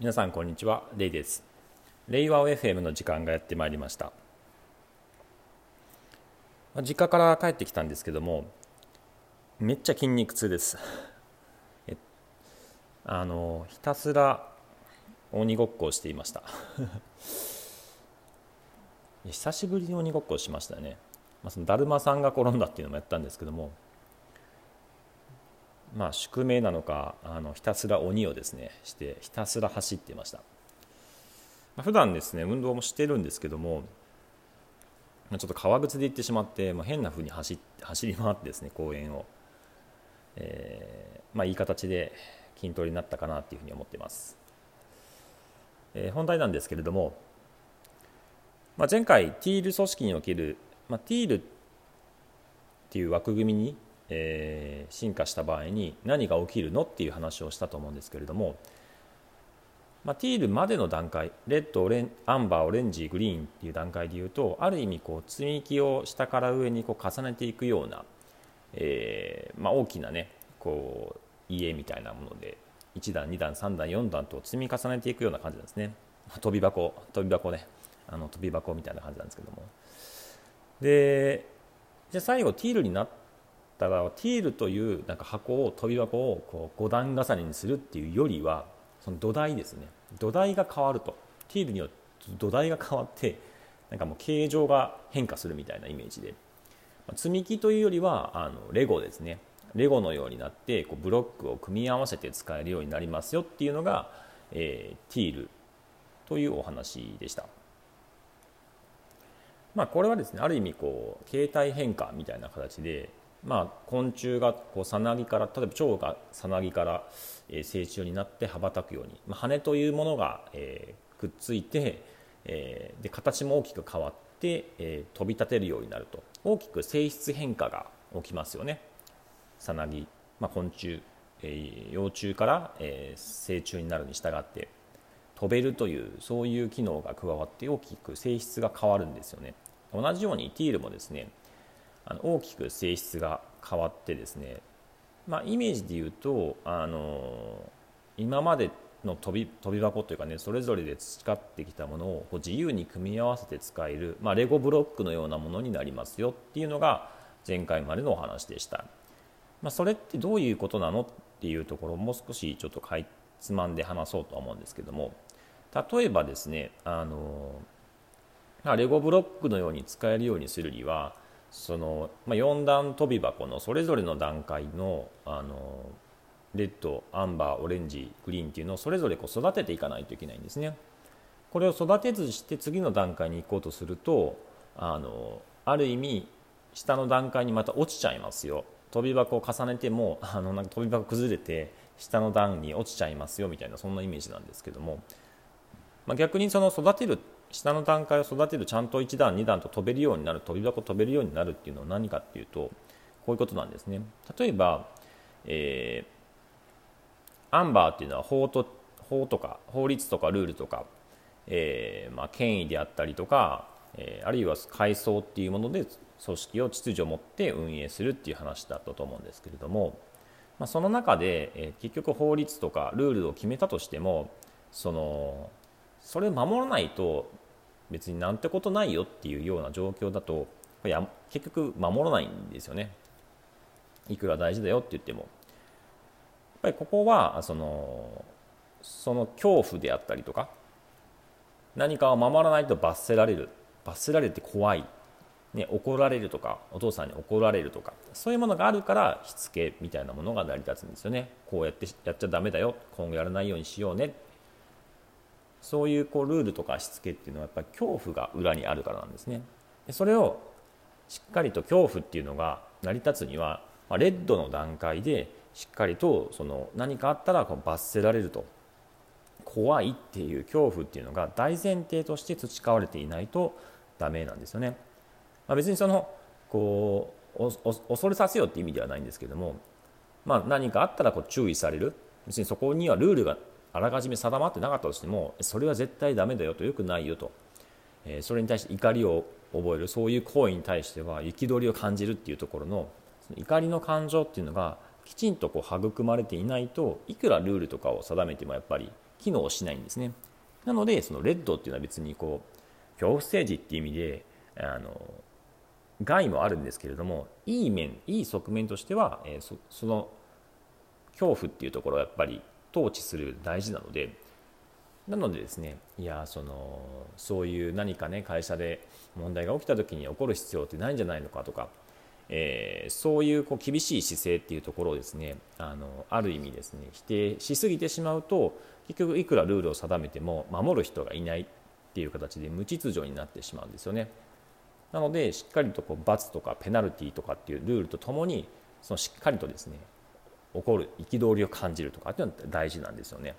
皆さんこんにちは。レイです。レイワオ FM の時間がやってまいりました。実家から帰ってきたんですけどもめっちゃ筋肉痛です。あのひたすら鬼ごっこをしていました。久しぶりに鬼ごっこをしましたね、まあ、そのだるまさんが転んだっていうのもやったんですけどもまあ、宿命なのかあのひたすら鬼をですねしてひたすら走っていました、まあ、普段ですね運動もしてるんですけどもちょっと革靴で行ってしまって、まあ、変な風に走走り回ってですね公園を、えー、まあ、いい形で筋トレになったかなというふうに思っています、えー、本題なんですけれども、まあ、前回ティール組織における、まあ、ティールっていう枠組みにえー、進化した場合に何が起きるのっていう話をしたと思うんですけれども、まあ、ティールまでの段階レッドオレンアンバーオレンジグリーンっていう段階でいうとある意味こう積み木を下から上にこう重ねていくような、えー、まあ、大きなねこう家みたいなもので1段2段3段4段と積み重ねていくような感じなんですね。飛び箱飛び箱ね。あの飛び箱みたいな感じなんですけども。でじゃ最後ティールになってだからティールというなんか箱を飛び箱をこう5段重ねにするっていうよりはその土台ですね。土台が変わると。ティールによって土台が変わってなんかもう形状が変化するみたいなイメージで。積み木というよりはあのレゴですね。レゴのようになってこうブロックを組み合わせて使えるようになりますよっていうのが、えー、ティールというお話でした。まあ、これはですねある意味こう形態変化みたいな形でまあ、昆虫がこうさなぎから例えば蝶がさなぎから、え、成虫になって羽ばたくように、まあ、羽というものが、え、くっついて、え、で形も大きく変わって、え、飛び立てるようになると。大きく性質変化が起きますよね。さなぎ、まあ、昆虫、え、幼虫から、え、成虫になるに従って飛べるというそういう機能が加わって大きく性質が変わるんですよね。同じようにティールもですねあの大きく性質が変わってですね、まあ、イメージで言うとあの今までの飛び飛び箱というかねそれぞれで培ってきたものをこう自由に組み合わせて使える、まあ、レゴブロックのようなものになりますよっていうのが前回までのお話でした、まあ、それってどういうことなのっていうところをもう少しちょっとかいつまんで話そうとは思うんですけども例えばですねあのレゴブロックのように使えるようにするにはその、まあ、4段跳び箱のそれぞれの段階のあのレッドアンバーオレンジグリーンっていうのをそれぞれこう育てていかないといけないんですね。これを育てずして次の段階に行こうとするとあのある意味下の段階にまた落ちちゃいますよ。跳び箱を重ねてもあのなんか跳び箱崩れて下の段に落ちちゃいますよみたいなそんなイメージなんですけども、まあ、逆にその育てる下の段階を育てるちゃんと1段2段と飛べるようになる飛び箱飛べるようになるっていうのは何かっていうとこういうことなんですね。例えば、えー、アンバーっていうのは法と法とか法律とかルールとか、えーまあ、権威であったりとか、えー、あるいは階層っていうもので組織を秩序を持って運営するっていう話だったと思うんですけれども、まあ、その中で、え、結局法律とかルールを決めたとしてもそのそれを守らないと別になんてことないよっていうような状況だとや結局守らないんですよね。いくら大事だよって言っても。やっぱりここはそのその恐怖であったりとか何かを守らないと罰せられる罰せられて怖い、ね、怒られるとかお父さんに怒られるとかそういうものがあるからしつけみたいなものが成り立つんですよね。こうやってやっちゃだめだよ今後やらないようにしようねそういうこうルールとかしつけっていうのはやっぱり恐怖が裏にあるからなんですね。でそれをしっかりと恐怖っていうのが成り立つには、まあ、レッドの段階でしっかりとその何かあったらこう罰せられると。怖いっていう恐怖っていうのが大前提として培われていないとダメなんですよね、まあ、別にそのこう恐れさせようっていう意味ではないんですけども、まあ、何かあったらこう注意される。別にそこにはルールがあらかじめ定まってなかったとしてもそれは絶対ダメだよとよくないよと、えそれに対して怒りを覚える。そういう行為に対しては憤りを感じるっていうところの怒りの感情っていうのがきちんとこう育まれていないといくらルールとかを定めてもやっぱり機能しないんですね。なのでそのレッドっていうのは別にこう恐怖政治っていう意味であの害もあるんですけれどもいい面いい側面としては、えー、その恐怖っていうところをやっぱり統治する大事なのでなのでですねいやそのそういう何かね会社で問題が起きた時に起こる必要ってないんじゃないのかとか、えー、そういうこう厳しい姿勢っていうところをですねあのある意味ですね否定しすぎてしまうと結局いくらルールを定めても守る人がいないっていう形で無秩序になってしまうんですよね。なのでしっかりとこう罰とかペナルティとかっていうルールとともにそのしっかりとですね起こる憤りを感じるとかっていうのは大事なんですよね。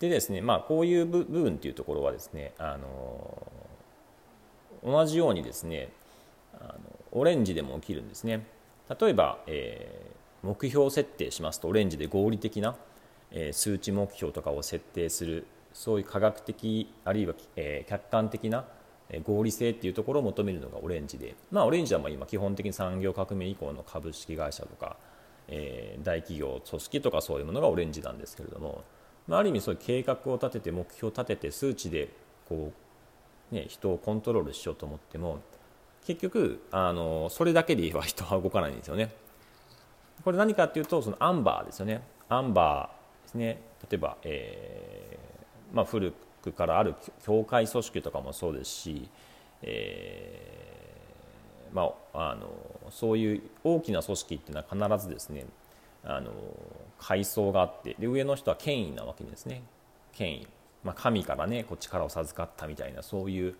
でですねまあこういう部分っていうところはですねあの同じようにですねあのオレンジでも起きるんですね。例えば、えー、目標設定しますとオレンジで合理的な、えー、数値目標とかを設定するそういう科学的あるいは、えー、客観的な合理性っていうところを求めるのがオレンジで、まあ、オレンジはまあ今基本的に産業革命以降の株式会社とか、えー、大企業組織とかそういうものがオレンジなんですけれども、まあ、ある意味そういう計画を立てて目標を立てて数値でこう、ね、人をコントロールしようと思っても結局あのそれだけでは人は動かないんですよね。これ何かっていうとそのアンバーですよね。アンバーですね例えば、えーまあ、古クからある教会組織とかもそうですし、えー、まあ、あのそういう大きな組織っていうのは必ずですねあの階層があってで上の人は権威なわけですね。権威、まあ、神からねこう力を授かったみたいなそういう、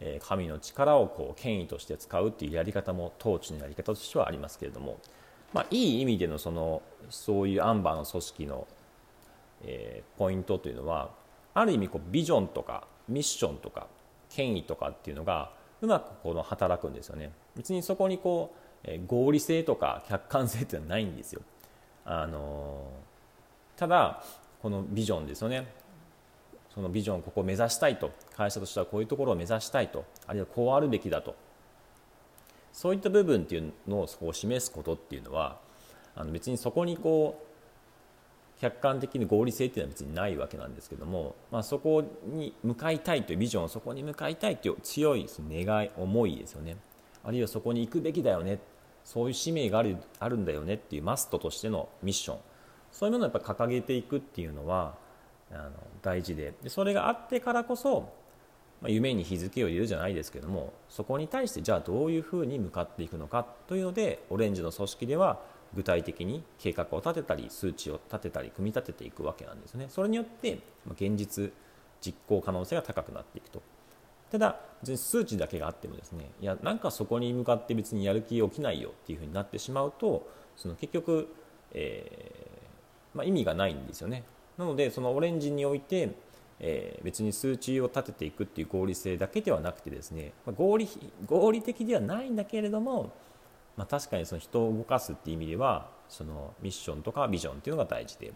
えー、神の力をこう権威として使うっていうやり方も統治のやり方としてはありますけれども、まあ、いい意味でのそのそういうアンバーの組織の、えー、ポイントというのはある意味こうビジョンとかミッションとか権威とかっていうのがうまくこの働くんですよね。別にそこにこう合理性とか客観性っていうのはないんですよ。あのただこのビジョンですよね。そのビジョンここを目指したいと。会社としてはこういうところを目指したいと。あるいはこうあるべきだと。そういった部分っていうのをこう示すことっていうのはあの別にそこにこう客観的に合理性っていうのは別にないわけなんですけども、まあ、そこに向かいたいというビジョンそこに向かいたいという強い願い思いですよね。あるいはそこに行くべきだよね。そういう使命があるあるんだよねっていうマストとしてのミッション。そういうものをやっぱ掲げていくっていうのはあの大事で。でそれがあってからこそ、まあ、夢に日付を入れるじゃないですけどもそこに対してじゃあどういうふうに向かっていくのかというのでオレンジの組織では具体的に計画を立てたり数値を立てたり組み立てていくわけなんですね。それによって現実実行可能性が高くなっていくと。ただ数値だけがあってもですねいやなんかそこに向かって別にやる気起きないよっていうふうになってしまうとその結局、えー、まあ、意味がないんですよね。なのでそのオレンジにおいて、えー、別に数値を立てていくっていう合理性だけではなくてですね、合理合理的ではないんだけれどもまあ、確かにその人を動かすっていう意味ではそのミッションとかビジョンっていうのが大事で。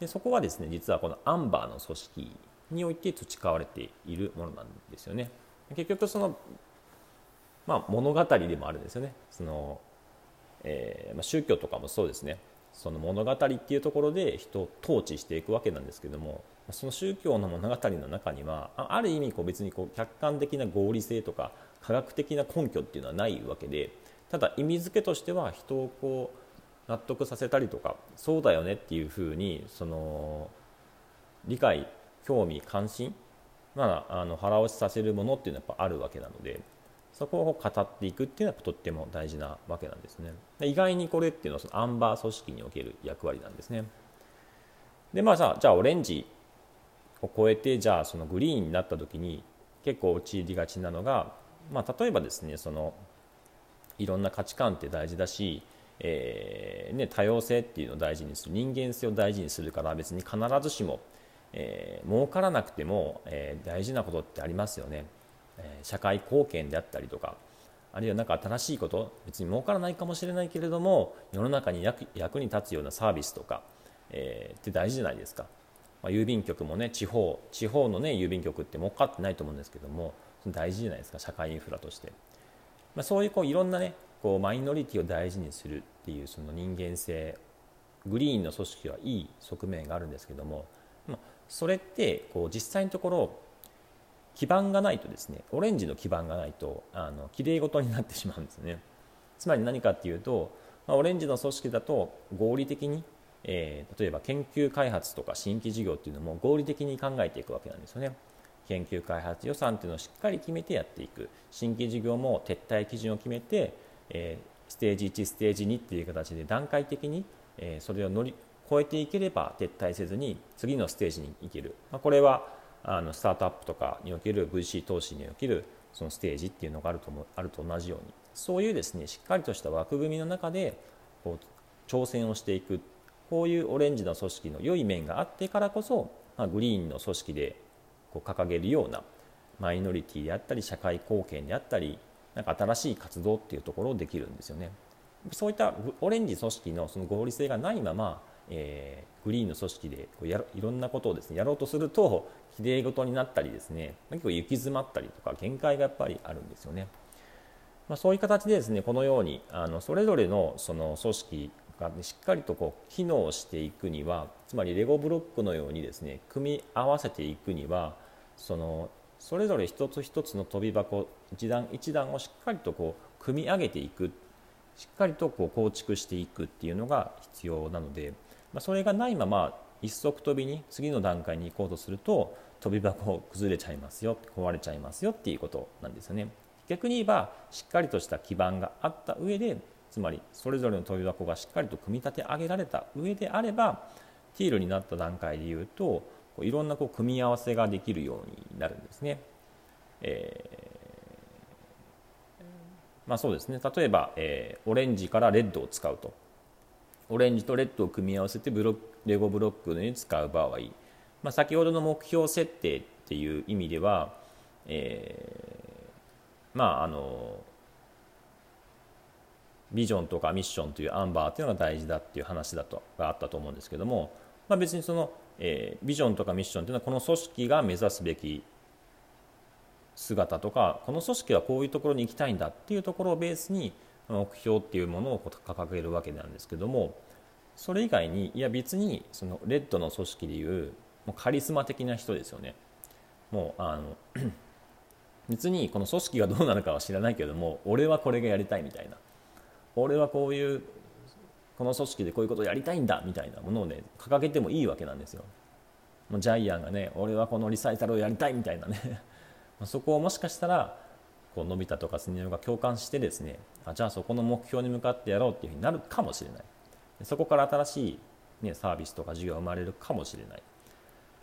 でそこはですね実はこのアンバーの組織において培われているものなんですよね。結局その、まあ、物語でもあるんですよね。その、えーまあ、宗教とかもそうですね。その物語っていうところで人を統治していくわけなんですけどもその宗教の物語の中にはある意味こう別にこう客観的な合理性とか科学的な根拠っていうのはないわけでただ意味付けとしては人をこう納得させたりとかそうだよねっていうふうにその理解興味関心、まあ、あの腹落ちさせるものっていうのはやっぱあるわけなのでそこを語っていくっていうのはとっても大事なわけなんですね。意外にこれっていうのはそのアンバー組織における役割なんですね。でまあさじゃあオレンジを超えてじゃあそのグリーンになった時に結構陥りがちなのが、まあ、例えばですねそのいろんな価値観って大事だし、えーね、多様性っていうのを大事にする人間性を大事にするから別に必ずしも、えー、儲からなくても、えー、大事なことってありますよね、え、社会貢献であったりとかあるいは何か新しいこと別に儲からないかもしれないけれども世の中に役に立つようなサービスとか、え、って大事じゃないですか、ま、郵便局もね地方地方のね郵便局って儲かってないと思うんですけども大事じゃないですか社会インフラとして。まあ、そういうこういろんなねこうマイノリティを大事にするっていうその人間性グリーンの組織はいい側面があるんですけども、まあ、それってこう実際のところ基盤がないとですねオレンジの基盤がないとあのきれいごとになってしまうんですね。つまり何かっていうと、まあ、オレンジの組織だと合理的に、えー、例えば研究開発とか新規事業っていうのも合理的に考えていくわけなんですよね。研究開発予算っていうのをしっかり決めてやっていく。新規事業も撤退基準を決めて、えー、ステージ1ステージ2っていう形で段階的に、えー、それを乗り越えていければ撤退せずに次のステージに行ける、まあ、これはあのスタートアップとかにおける VC 投資におけるそのステージっていうのがあるともあると同じように。そういうですねしっかりとした枠組みの中でこう挑戦をしていく。こういうオレンジの組織の良い面があってからこそ、まあ、グリーンの組織でこう掲げるようなマイノリティであったり社会貢献であったりなんか新しい活動っていうところをできるんですよね。そういったオレンジ組織のその合理性がないまま、えー、グリーンの組織でこうやいろんなことをですねやろうとするときれい事になったりですね結構行き詰まったりとか限界がやっぱりあるんですよね。まあ、そういう形でですねこのようにあのそれぞれのその組織が、ね、しっかりとこう機能していくにはつまりレゴブロックのようにですね組み合わせていくにはそのそれぞれ一つ一つの跳び箱一段一段をしっかりとこう組み上げていくしっかりとこう構築していくっていうのが必要なので、まあ、それがないまま一足飛びに次の段階に行こうとすると跳び箱崩れちゃいますよ壊れちゃいますよっていうことなんですよね。逆に言えばしっかりとした基盤があった上でつまりそれぞれの跳び箱がしっかりと組み立て上げられた上であればティールになった段階でいうといろんなこう組み合わせができるようになるんですね。えー、まあ、そうですね。例えば、えー、オレンジからレッドを使うと。オレンジとレッドを組み合わせてブロレゴブロックに使う場合、まあ、先ほどの目標設定っていう意味では、えー、まああのビジョンとかミッションというアンバーというのが大事だっていう話だとがあったと思うんですけども、まあ、別にその、えー、ビジョンとかミッションというのはこの組織が目指すべき姿とかこの組織はこういうところに行きたいんだっていうところをベースに目標っていうものを掲げるわけなんですけどもそれ以外にいや別にそのレッドの組織でいうもうカリスマ的な人ですよね。もうあの 別にこの組織がどうなるかは知らないけども俺はこれがやりたいみたいな。俺はこういうこの組織でこういうことをやりたいんだみたいなものをね掲げてもいいわけなんですよ。もうジャイアンがね俺はこのリサイタルをやりたいみたいなね。そこをもしかしたらこうのび太とかスネ夫が共感してですねあじゃあそこの目標に向かってやろうっていうふうになるかもしれない。そこから新しい、ね、サービスとか事業が生まれるかもしれない。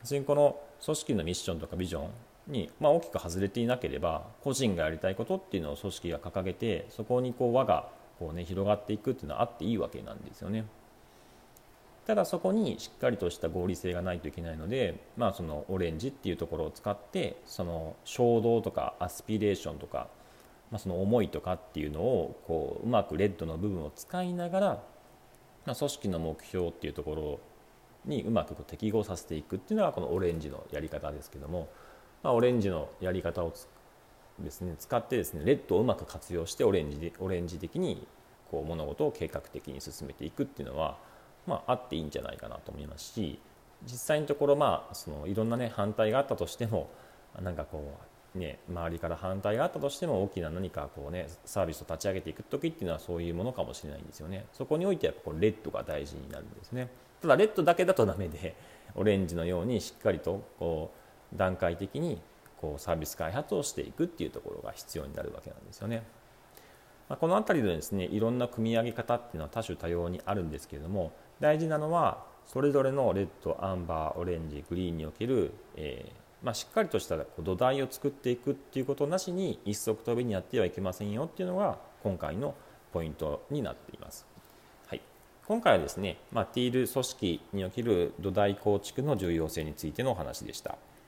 別にこの組織のミッションとかビジョンに、まあ、大きく外れていなければ個人がやりたいことっていうのを組織が掲げてそこにこう輪がこう、ね、広がっていくっていうのはあっていいわけなんですよね。ただそこにしっかりとした合理性がないといけないので、まあ、そのオレンジっていうところを使ってその衝動とかアスピレーションとか、まあ、その思いとかっていうのをこううまくレッドの部分を使いながら、まあ、組織の目標っていうところにうまくこう適合させていくっていうのがこのオレンジのやり方ですけども、まあ、オレンジのやり方をですね使ってですねレッドをうまく活用してオレンジでオレンジ的にこう物事を計画的に進めていくっていうのはまあ、あっていいんじゃないかなと思いますし実際のところ、まあ、そのいろんな、ね、反対があったとしてもなんかこう、ね、周りから反対があったとしても大きな何かこう、ね、サービスを立ち上げていく時っていうのはそういうものかもしれないんですよね。そこにおいてはこうレッドが大事になるんですね。ただレッドだけだとダメでオレンジのようにしっかりとこう段階的にこうサービス開発をしていくっていうところが必要になるわけなんですよね。まこの辺りでですねいろんな組み上げ方っていうのは多種多様にあるんですけれども大事なのはそれぞれのレッドアンバーオレンジグリーンにおける、えー、まあ、しっかりとした土台を作っていくっていうことなしに一足飛びにやってはいけませんよっていうのが今回のポイントになっています。はい、今回はですね、まあ、ティール組織における土台構築の重要性についてのお話でした。